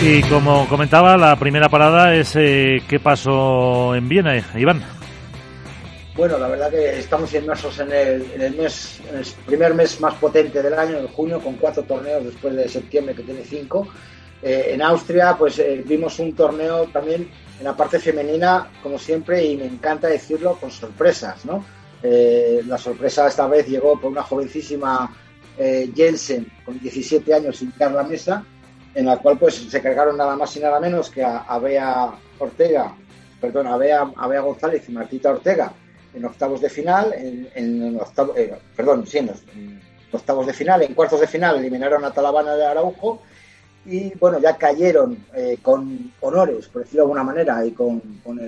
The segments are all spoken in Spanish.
Y como comentaba, la primera parada es eh, qué pasó en Viena, Iván. Bueno, la verdad que estamos inmersos en el, en el mes, en el primer mes más potente del año, en junio, con cuatro torneos después de septiembre que tiene cinco. Eh, en Austria, pues eh, vimos un torneo también en la parte femenina, como siempre, y me encanta decirlo, con sorpresas, ¿no? Eh, la sorpresa esta vez llegó por una jovencísima Jensen, con 17 años, sin dar la mesa, en la cual pues se cargaron nada más y nada menos que a, Bea Ortega, perdón, a Bea, González y Martita Ortega en octavos de final, en, perdón, sí, en, octavos de final, en cuartos de final eliminaron a Talabana de Araujo y bueno, ya cayeron eh, con honores, por decirlo de alguna manera, y con, con,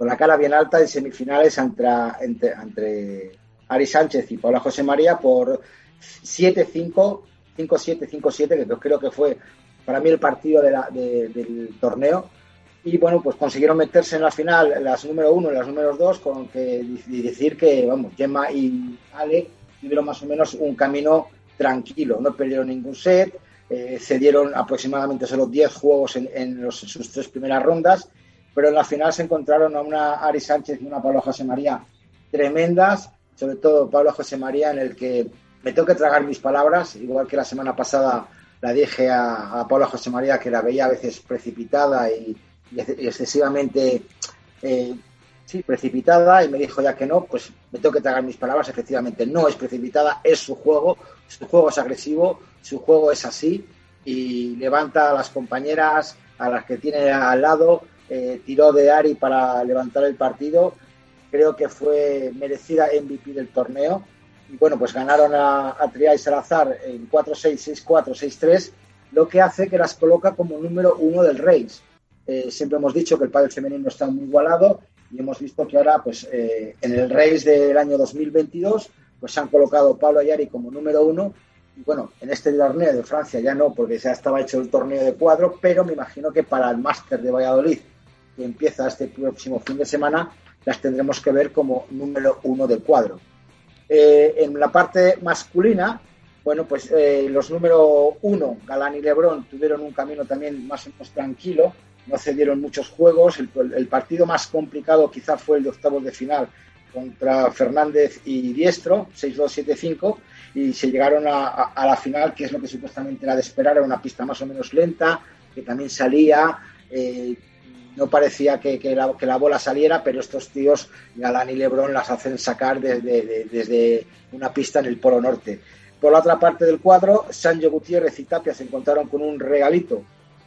la cara bien alta en semifinales entre, entre, Ari Sánchez y Paula José María por 7-5, 5-7, 5-7, que creo que fue para mí el partido del torneo. Y bueno, pues consiguieron meterse en la final las número uno y las números dos, con que decir que, vamos, Gemma y Ale tuvieron más o menos un camino tranquilo, no perdieron ningún set, eh, cedieron aproximadamente solo 10 juegos en, sus tres primeras rondas, pero en la final se encontraron a una Ari Sánchez y una Pablo José María tremendas, sobre todo Pablo José María, en el que me tengo que tragar mis palabras, igual que la semana pasada la dije a, a Pablo José María que la veía a veces precipitada y, excesivamente eh, sí, precipitada y me dijo ya que no, pues me tengo que tragar mis palabras, efectivamente no es precipitada, es su juego, su juego es agresivo, su juego es así y levanta a las compañeras, a las que tiene al lado, eh, tiró de Ari para levantar el partido, creo que fue merecida MVP del torneo y bueno, pues ganaron a, a y Salazar en 4-6, 6-4, 6-3, lo que hace que las coloca como número uno del Reigns. Eh, siempre hemos dicho que el pádel femenino está muy igualado y hemos visto que ahora, pues eh, en el Reigns del año 2022, pues se han colocado Pablo Ayari como número uno y bueno, en este torneo de Francia ya no, porque ya estaba hecho el torneo de cuadro, pero me imagino que para el Máster de Valladolid, que empieza este próximo fin de semana, las tendremos que ver como número uno del cuadro. Eh, en la parte masculina, bueno, pues eh, los número uno, Galán y Lebrón, tuvieron un camino también más o menos tranquilo, no cedieron muchos juegos. El, partido más complicado quizá fue el de octavos de final contra Fernández y Diestro, 6-2-7-5, y se llegaron a, la final, que es lo que supuestamente era de esperar, era una pista más o menos lenta, que también salía. Eh, no parecía que, la, bola saliera, pero estos tíos, Galán y Lebrón, las hacen sacar desde, una pista en el Polo Norte. Por la otra parte del cuadro, Sancho Gutiérrez y Tapia se encontraron con un regalito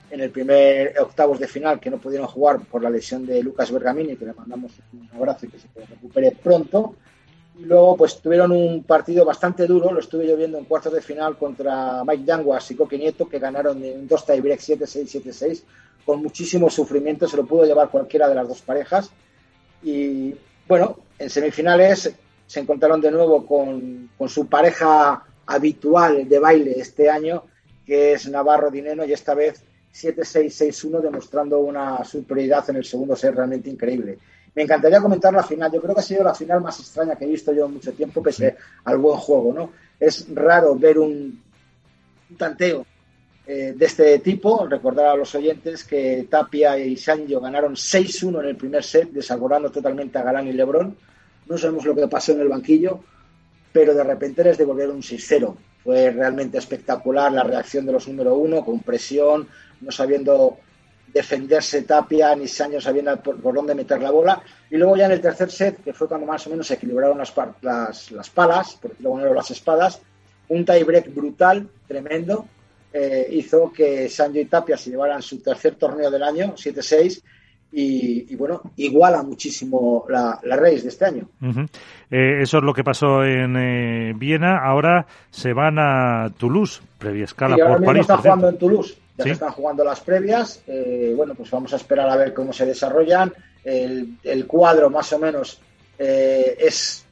en el primer octavos de final que no pudieron jugar por la lesión de Lucas Bergamini, que le mandamos un abrazo y que se recupere pronto. Y luego, pues tuvieron un partido bastante duro, lo estuve yo viendo en cuartos de final contra Mike Yanguas y Coque Nieto, que ganaron en dos tiebreak 7-6, 7-6, con muchísimo sufrimiento, se lo pudo llevar cualquiera de las dos parejas. Y bueno, en semifinales se encontraron de nuevo con, su pareja habitual de baile este año, que es Navarro Dineno, y esta vez 7-6-6-1, demostrando una superioridad en el segundo set realmente increíble. Me encantaría comentar la final. Yo creo que ha sido la final más extraña que he visto yo en mucho tiempo, pese al buen juego, ¿no? Es raro ver un tanteo eh, de este tipo. Recordar a los oyentes que Tapia y Sancho ganaron 6-1 en el primer set, desaborando totalmente a Galán y Lebrón. No sabemos lo que pasó en el banquillo, pero de repente les devolvieron un 6-0. Fue realmente espectacular la reacción de los número uno, con presión, no sabiendo defenderse Tapia ni Sancho sabiendo por, dónde meter la bola. Y luego ya en el tercer set, que fue cuando más o menos se equilibraron las, las, las palas, por decirlo las espadas, un tiebreak brutal, tremendo, eh, hizo que Sancho y Tapia se llevaran su tercer torneo del año, 7-6, y, bueno, iguala muchísimo la, la race de este año. Eh, eso es lo que pasó en eh, Viena. Ahora se van a Toulouse, previa escala por París. están jugando en Toulouse, ya se están jugando las previas. bueno, pues vamos a esperar a ver cómo se desarrollan. El, el cuadro, más o menos, es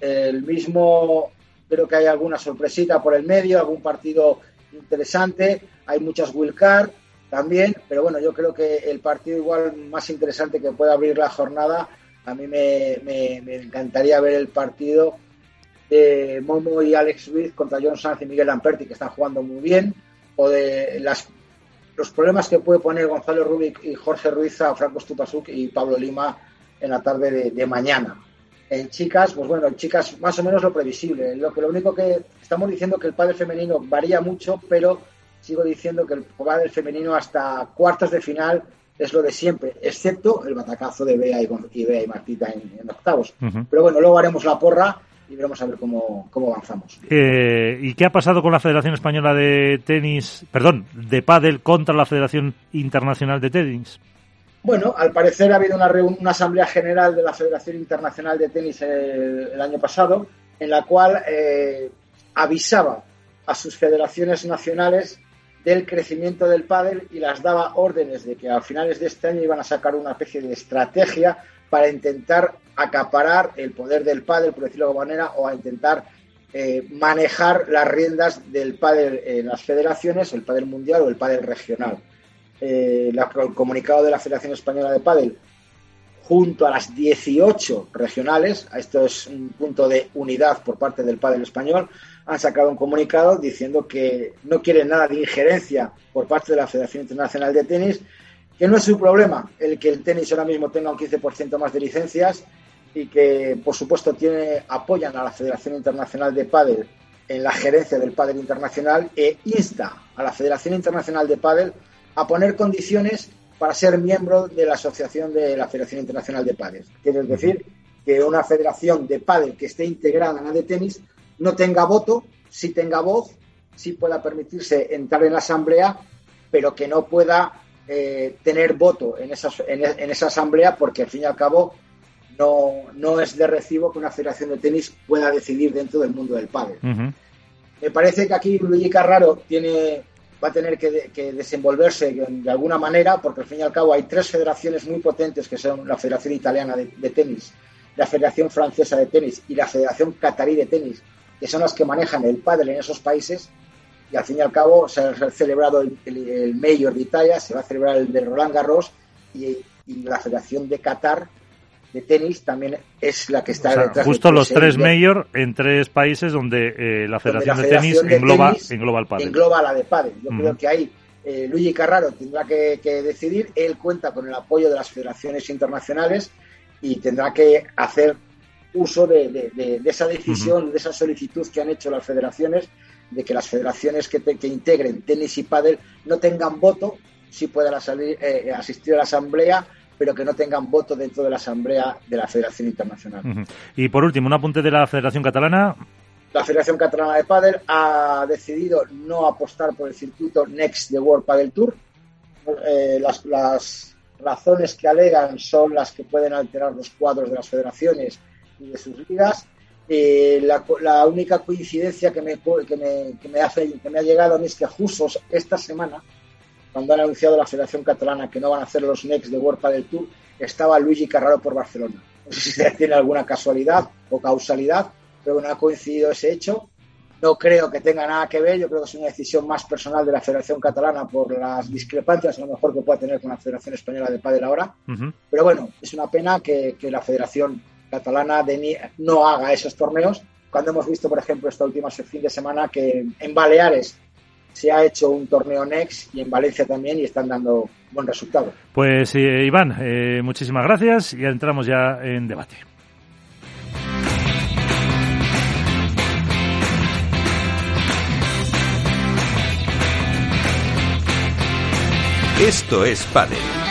el mismo. Creo que hay alguna sorpresita por el medio, algún partido interesante, hay muchas card también, pero bueno, yo creo que el partido igual más interesante que puede abrir la jornada, a mí me, encantaría ver el partido de Momo y Alex Ruiz contra John Sanz y Miguel Lamperti, que están jugando muy bien, o de las los problemas que puede poner Gonzalo Rubik y Jorge Ruiz a Franco Stupasuk y Pablo Lima en la tarde de, mañana. En chicas, pues bueno, en chicas más o menos lo previsible. Lo que lo único que estamos diciendo que el padre femenino varía mucho, pero sigo diciendo que el padre femenino hasta cuartos de final es lo de siempre, excepto el batacazo de Bea y, Bea y Martita en, octavos. Pero bueno, luego haremos la porra y veremos a ver cómo, avanzamos. Eh, ¿Y qué ha pasado con la Federación Española de Tenis, perdón, de pádel contra la Federación Internacional de Tenis? Bueno, al parecer ha habido una, una asamblea general de la Federación Internacional de Tenis el, año pasado, en la cual eh, avisaba a sus federaciones nacionales del crecimiento del pádel y las daba órdenes de que a finales de este año iban a sacar una especie de estrategia para intentar acaparar el poder del pádel, por decirlo de alguna manera, o a intentar eh, manejar las riendas del pádel en las federaciones, el pádel mundial o el pádel regional. Eh, el comunicado de la Federación Española de Pádel junto a las 18 regionales, esto es un punto de unidad por parte del pádel español, han sacado un comunicado diciendo que no quieren nada de injerencia por parte de la Federación Internacional de Tenis, que no es su problema el que el tenis ahora mismo tenga un 15% más de licencias y que, por supuesto, tiene, apoyan a la Federación Internacional de Pádel en la gerencia del pádel internacional e insta a la Federación Internacional de Pádel a poner condiciones para ser miembro de la asociación de la Federación Internacional de Pádel. Quiere decir que una federación de pádel que esté integrada en la de tenis no tenga voto, sí tenga voz, sí pueda permitirse entrar en la asamblea, pero que no pueda eh, tener voto en esa, en, esa asamblea porque al fin y al cabo no, no es de recibo que una federación de tenis pueda decidir dentro del mundo del pádel. Me parece que aquí Luigi Carraro tiene va a tener que, desenvolverse de alguna manera, porque al fin y al cabo hay tres federaciones muy potentes, que son la Federación Italiana de, Tenis, la Federación Francesa de Tenis y la Federación Catarí de Tenis, que son las que manejan el pádel en esos países. Y al fin y al cabo se ha celebrado el, el, Mayor de Italia, se va a celebrar el de Roland Garros y, y la Federación de Qatar de tenis también es la que está detrás justo los tres mayor en tres países donde eh, la Federación, de, tenis engloba, engloba el pádel. Engloba la de pádel. Yo creo que ahí eh, Luigi Carraro tendrá que, decidir. Él cuenta con el apoyo de las federaciones internacionales y tendrá que hacer uso de, esa decisión, de esa solicitud que han hecho las federaciones, de que las federaciones que, que integren tenis y pádel no tengan voto, si puedan salir, eh, asistir a la asamblea pero que no tengan voto dentro de la Asamblea de la Federación Internacional. Y por último, un apunte de la Federación Catalana. La Federación Catalana de Padel ha decidido no apostar por el circuito Next de World Padel Tour. Eh, las, razones que alegan son las que pueden alterar los cuadros de las federaciones y de sus ligas. Eh, la, única coincidencia que me, que me, que me, hace, que me ha llegado a mí es que justo esta semana cuando han anunciado la Federación Catalana que no van a hacer los Next de World del Tour, estaba Luigi Carraro por Barcelona. No sé si tiene alguna casualidad o causalidad, pero no ha coincidido ese hecho. No creo que tenga nada que ver, yo creo que es una decisión más personal de la Federación Catalana por las discrepancias a lo mejor que pueda tener con la Federación Española de Padel ahora. Pero bueno, es una pena que, la Federación Catalana no haga esos torneos, cuando hemos visto, por ejemplo, esta última fin de semana que en Baleares se ha hecho un torneo Next y en Valencia también y están dando buen resultado. Pues eh, Iván, eh, muchísimas gracias y entramos ya en debate. Esto es Padel.